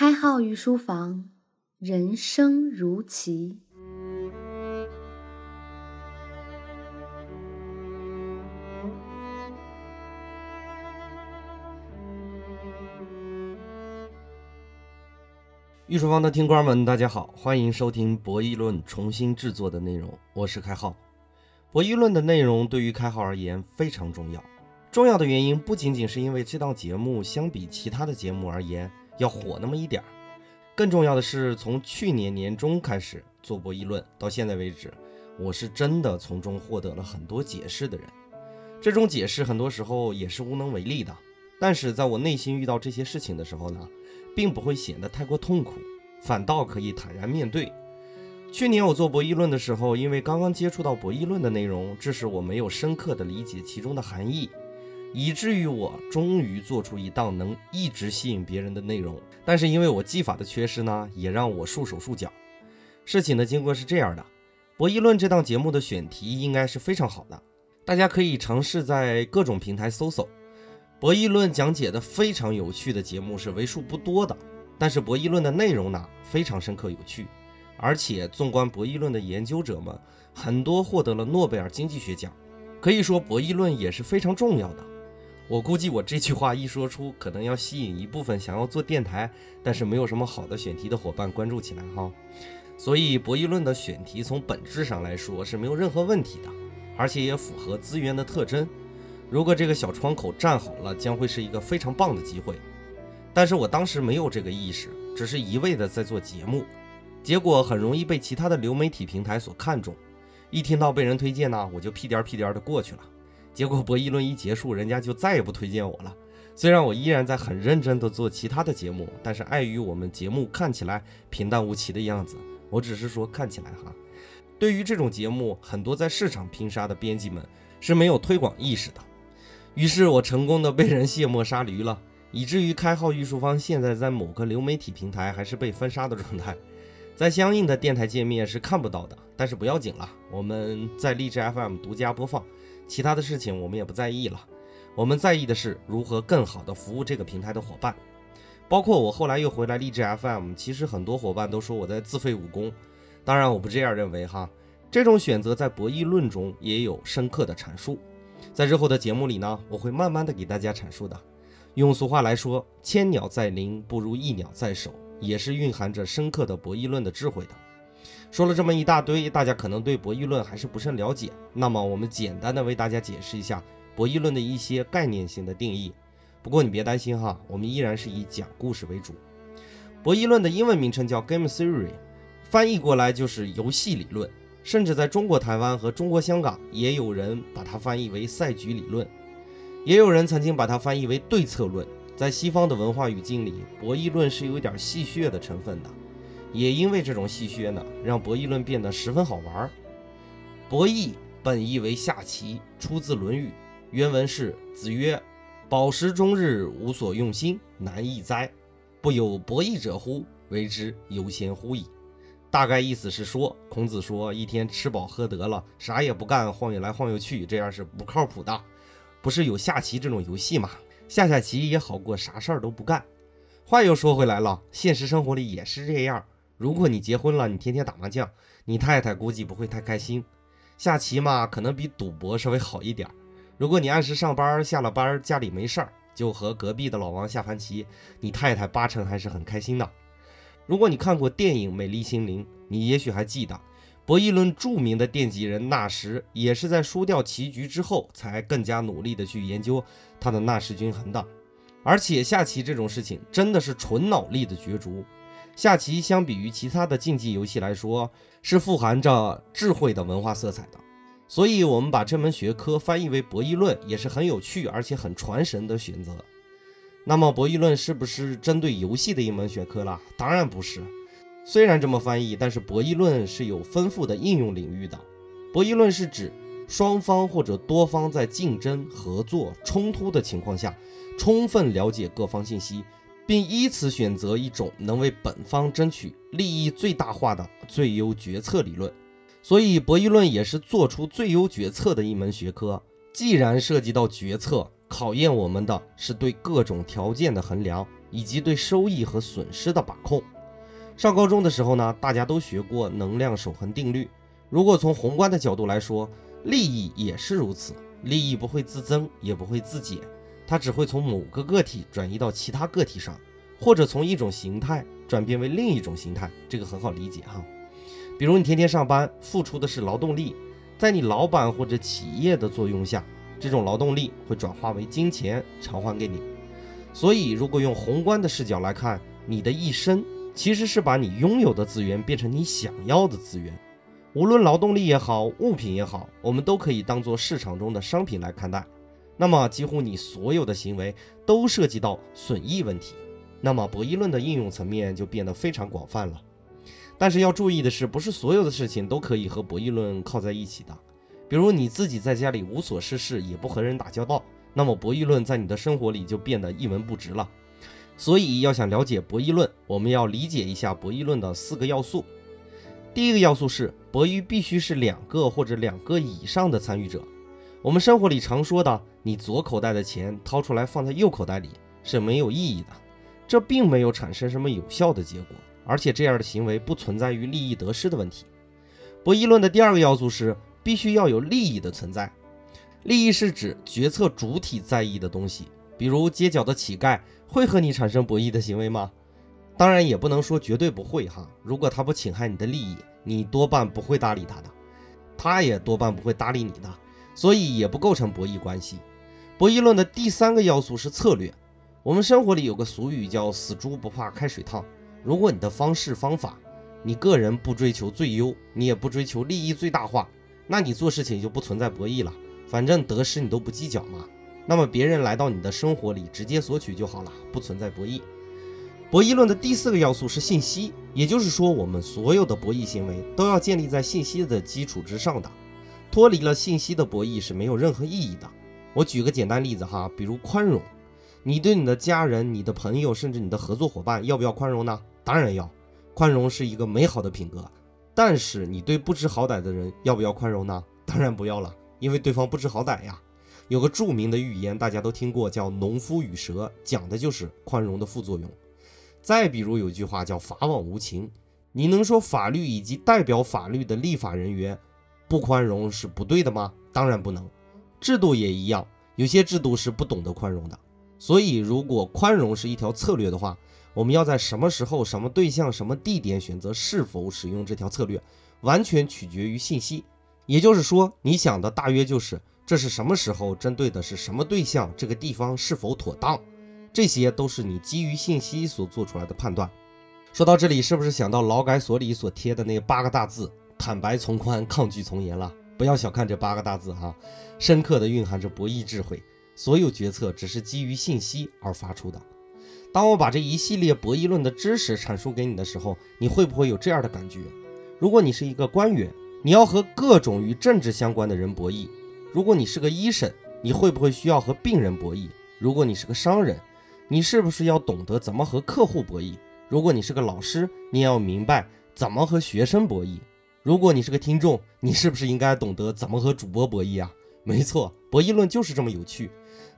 开号御书房，人生如棋。御书房的听官们，大家好，欢迎收听博弈论重新制作的内容，我是开号。博弈论的内容对于开号而言非常重要，重要的原因不仅仅是因为这档节目相比其他的节目而言要火那么一点儿，更重要的是从去年年中开始做博弈论到现在为止，我是真的从中获得了很多解释的人。这种解释很多时候也是无能为力的，但是在我内心遇到这些事情的时候呢？并不会显得太过痛苦，反倒可以坦然面对。去年我做博弈论的时候，因为刚刚接触到博弈论的内容，致使我没有深刻的理解其中的含义，以至于我终于做出一档能一直吸引别人的内容。但是因为我技法的缺失呢，也让我束手束脚。事情的经过是这样的：博弈论这档节目的选题应该是非常好的，大家可以尝试在各种平台搜索。博弈论讲解的非常有趣的节目是为数不多的，但是博弈论的内容呢非常深刻有趣，而且纵观博弈论的研究者们，很多获得了诺贝尔经济学奖，可以说博弈论也是非常重要的。我估计我这句话一说出，可能要吸引一部分想要做电台但是没有什么好的选题的伙伴关注起来哈。所以博弈论的选题从本质上来说是没有任何问题的，而且也符合资源的特征。如果这个小窗口站好了，将会是一个非常棒的机会。但是我当时没有这个意识，只是一味的在做节目，结果很容易被其他的流媒体平台所看中。一听到被人推荐呢，我就屁颠屁颠的过去了。结果博弈论一结束，人家就再也不推荐我了。虽然我依然在很认真的做其他的节目，但是碍于我们节目看起来平淡无奇的样子，我只是说看起来哈。对于这种节目，很多在市场拼杀的编辑们是没有推广意识的。于是我成功的被人卸磨杀驴了，以至于开号御书方现在在某个流媒体平台还是被封杀的状态，在相应的电台界面是看不到的。但是不要紧了，我们在荔枝 FM 独家播放，其他的事情我们也不在意了。我们在意的是如何更好的服务这个平台的伙伴，包括我后来又回来荔枝 FM。其实很多伙伴都说我在自废武功，当然我不这样认为哈。这种选择在博弈论中也有深刻的阐述。在日后的节目里呢，我会慢慢的给大家阐述的。用俗话来说，千鸟在林不如一鸟在手，也是蕴含着深刻的博弈论的智慧的。说了这么一大堆，大家可能对博弈论还是不甚了解。那么我们简单的为大家解释一下博弈论的一些概念性的定义。不过你别担心哈，我们依然是以讲故事为主。博弈论的英文名称叫 Game Theory，翻译过来就是游戏理论。甚至在中国台湾和中国香港，也有人把它翻译为赛局理论，也有人曾经把它翻译为对策论。在西方的文化语境里，博弈论是有点戏谑的成分的，也因为这种戏谑呢，让博弈论变得十分好玩。博弈本意为下棋，出自《论语》，原文是：“子曰：饱食终日，无所用心，难易哉！不有博弈者乎？为之悠闲乎矣。”大概意思是说，孔子说一天吃饱喝得了，啥也不干，晃悠来晃悠去，这样是不靠谱的。不是有下棋这种游戏吗？下下棋也好过啥事儿都不干。话又说回来了，现实生活里也是这样。如果你结婚了，你天天打麻将，你太太估计不会太开心。下棋嘛，可能比赌博稍微好一点。如果你按时上班，下了班家里没事儿，就和隔壁的老王下盘棋，你太太八成还是很开心的。如果你看过电影《美丽心灵》，你也许还记得，博弈论著名的奠基人纳什也是在输掉棋局之后，才更加努力的去研究他的纳什均衡的。而且下棋这种事情真的是纯脑力的角逐，下棋相比于其他的竞技游戏来说，是富含着智慧的文化色彩的。所以，我们把这门学科翻译为博弈论，也是很有趣而且很传神的选择。那么博弈论是不是针对游戏的一门学科了？当然不是。虽然这么翻译，但是博弈论是有丰富的应用领域的。博弈论是指双方或者多方在竞争、合作、冲突的情况下，充分了解各方信息，并依此选择一种能为本方争取利益最大化的最优决策理论。所以博弈论也是做出最优决策的一门学科。既然涉及到决策，考验我们的是对各种条件的衡量，以及对收益和损失的把控。上高中的时候呢，大家都学过能量守恒定律。如果从宏观的角度来说，利益也是如此，利益不会自增，也不会自减，它只会从某个个体转移到其他个体上，或者从一种形态转变为另一种形态。这个很好理解哈。比如你天天上班，付出的是劳动力，在你老板或者企业的作用下，这种劳动力会转化为金钱偿还给你。所以，如果用宏观的视角来看，你的一生其实是把你拥有的资源变成你想要的资源。无论劳动力也好，物品也好，我们都可以当做市场中的商品来看待。那么，几乎你所有的行为都涉及到损益问题。那么，博弈论的应用层面就变得非常广泛了。但是要注意的是，不是所有的事情都可以和博弈论靠在一起的。比如你自己在家里无所事事，也不和人打交道，那么博弈论在你的生活里就变得一文不值了。所以，要想了解博弈论，我们要理解一下博弈论的四个要素。第一个要素是，博弈必须是两个或者两个以上的参与者。我们生活里常说的，你左口袋的钱掏出来放在右口袋里是没有意义的，这并没有产生什么有效的结果，而且这样的行为不存在于利益得失的问题。博弈论的第二个要素是，必须要有利益的存在。利益是指决策主体在意的东西，比如街角的乞丐会和你产生博弈的行为吗？当然也不能说绝对不会哈。如果他不侵害你的利益，你多半不会搭理他的，他也多半不会搭理你的，所以也不构成博弈关系。博弈论的第三个要素是策略。我们生活里有个俗语叫“死猪不怕开水烫”。如果你的方式方法，你个人不追求最优，你也不追求利益最大化，那你做事情就不存在博弈了。反正得失你都不计较嘛，那么别人来到你的生活里直接索取就好了，不存在博弈。博弈论的第四个要素是信息，也就是说，我们所有的博弈行为都要建立在信息的基础之上的，脱离了信息的博弈是没有任何意义的。我举个简单例子哈，比如宽容，你对你的家人、你的朋友，甚至你的合作伙伴，要不要宽容呢？当然要，宽容是一个美好的品格。但是你对不知好歹的人要不要宽容呢？当然不要了，因为对方不知好歹呀。有个著名的寓言，大家都听过，叫《农夫与蛇》，讲的就是宽容的副作用。再比如有句话叫“法网无情”，你能说法律以及代表法律的立法人员不宽容是不对的吗？当然不能。制度也一样，有些制度是不懂得宽容的。所以，如果宽容是一条策略的话，我们要在什么时候、什么对象、什么地点选择是否使用这条策略，完全取决于信息。也就是说，你想的大约就是这是什么时候，针对的是什么对象，这个地方是否妥当。这些都是你基于信息所做出来的判断。说到这里，是不是想到劳改所里所贴的那八个大字“坦白从宽，抗拒从严”了？不要小看这八个大字哈，深刻的蕴含着博弈智慧。所有决策只是基于信息而发出的。当我把这一系列博弈论的知识阐述给你的时候，你会不会有这样的感觉？如果你是一个官员，你要和各种与政治相关的人博弈；如果你是个医生，你会不会需要和病人博弈？如果你是个商人，你是不是要懂得怎么和客户博弈？如果你是个老师，你也要明白怎么和学生博弈。如果你是个听众，你是不是应该懂得怎么和主播博弈啊？没错，博弈论就是这么有趣。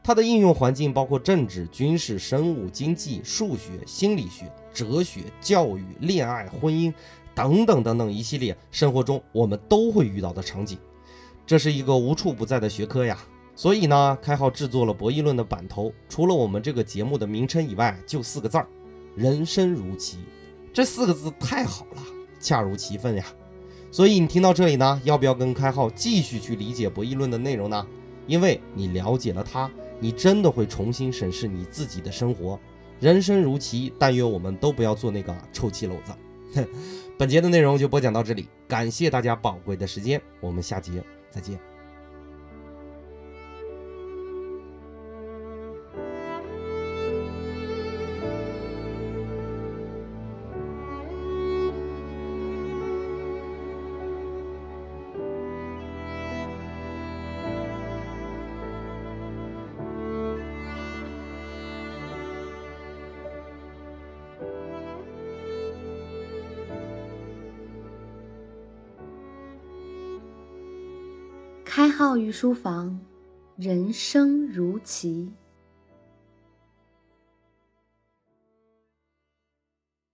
它的应用环境包括政治、军事、生物、经济、数学、心理学、哲学、教育、恋爱、婚姻等等等等一系列生活中我们都会遇到的场景。这是一个无处不在的学科呀。所以呢，开号制作了博弈论的版头，除了我们这个节目的名称以外，就四个字儿：人生如棋。这四个字太好了，恰如其分呀。所以你听到这里呢，要不要跟开浩继续去理解博弈论的内容呢？因为你了解了它，你真的会重新审视你自己的生活。人生如棋，但愿我们都不要做那个臭棋篓子。本节的内容就播讲到这里，感谢大家宝贵的时间，我们下节再见。开号于书房，人生如棋。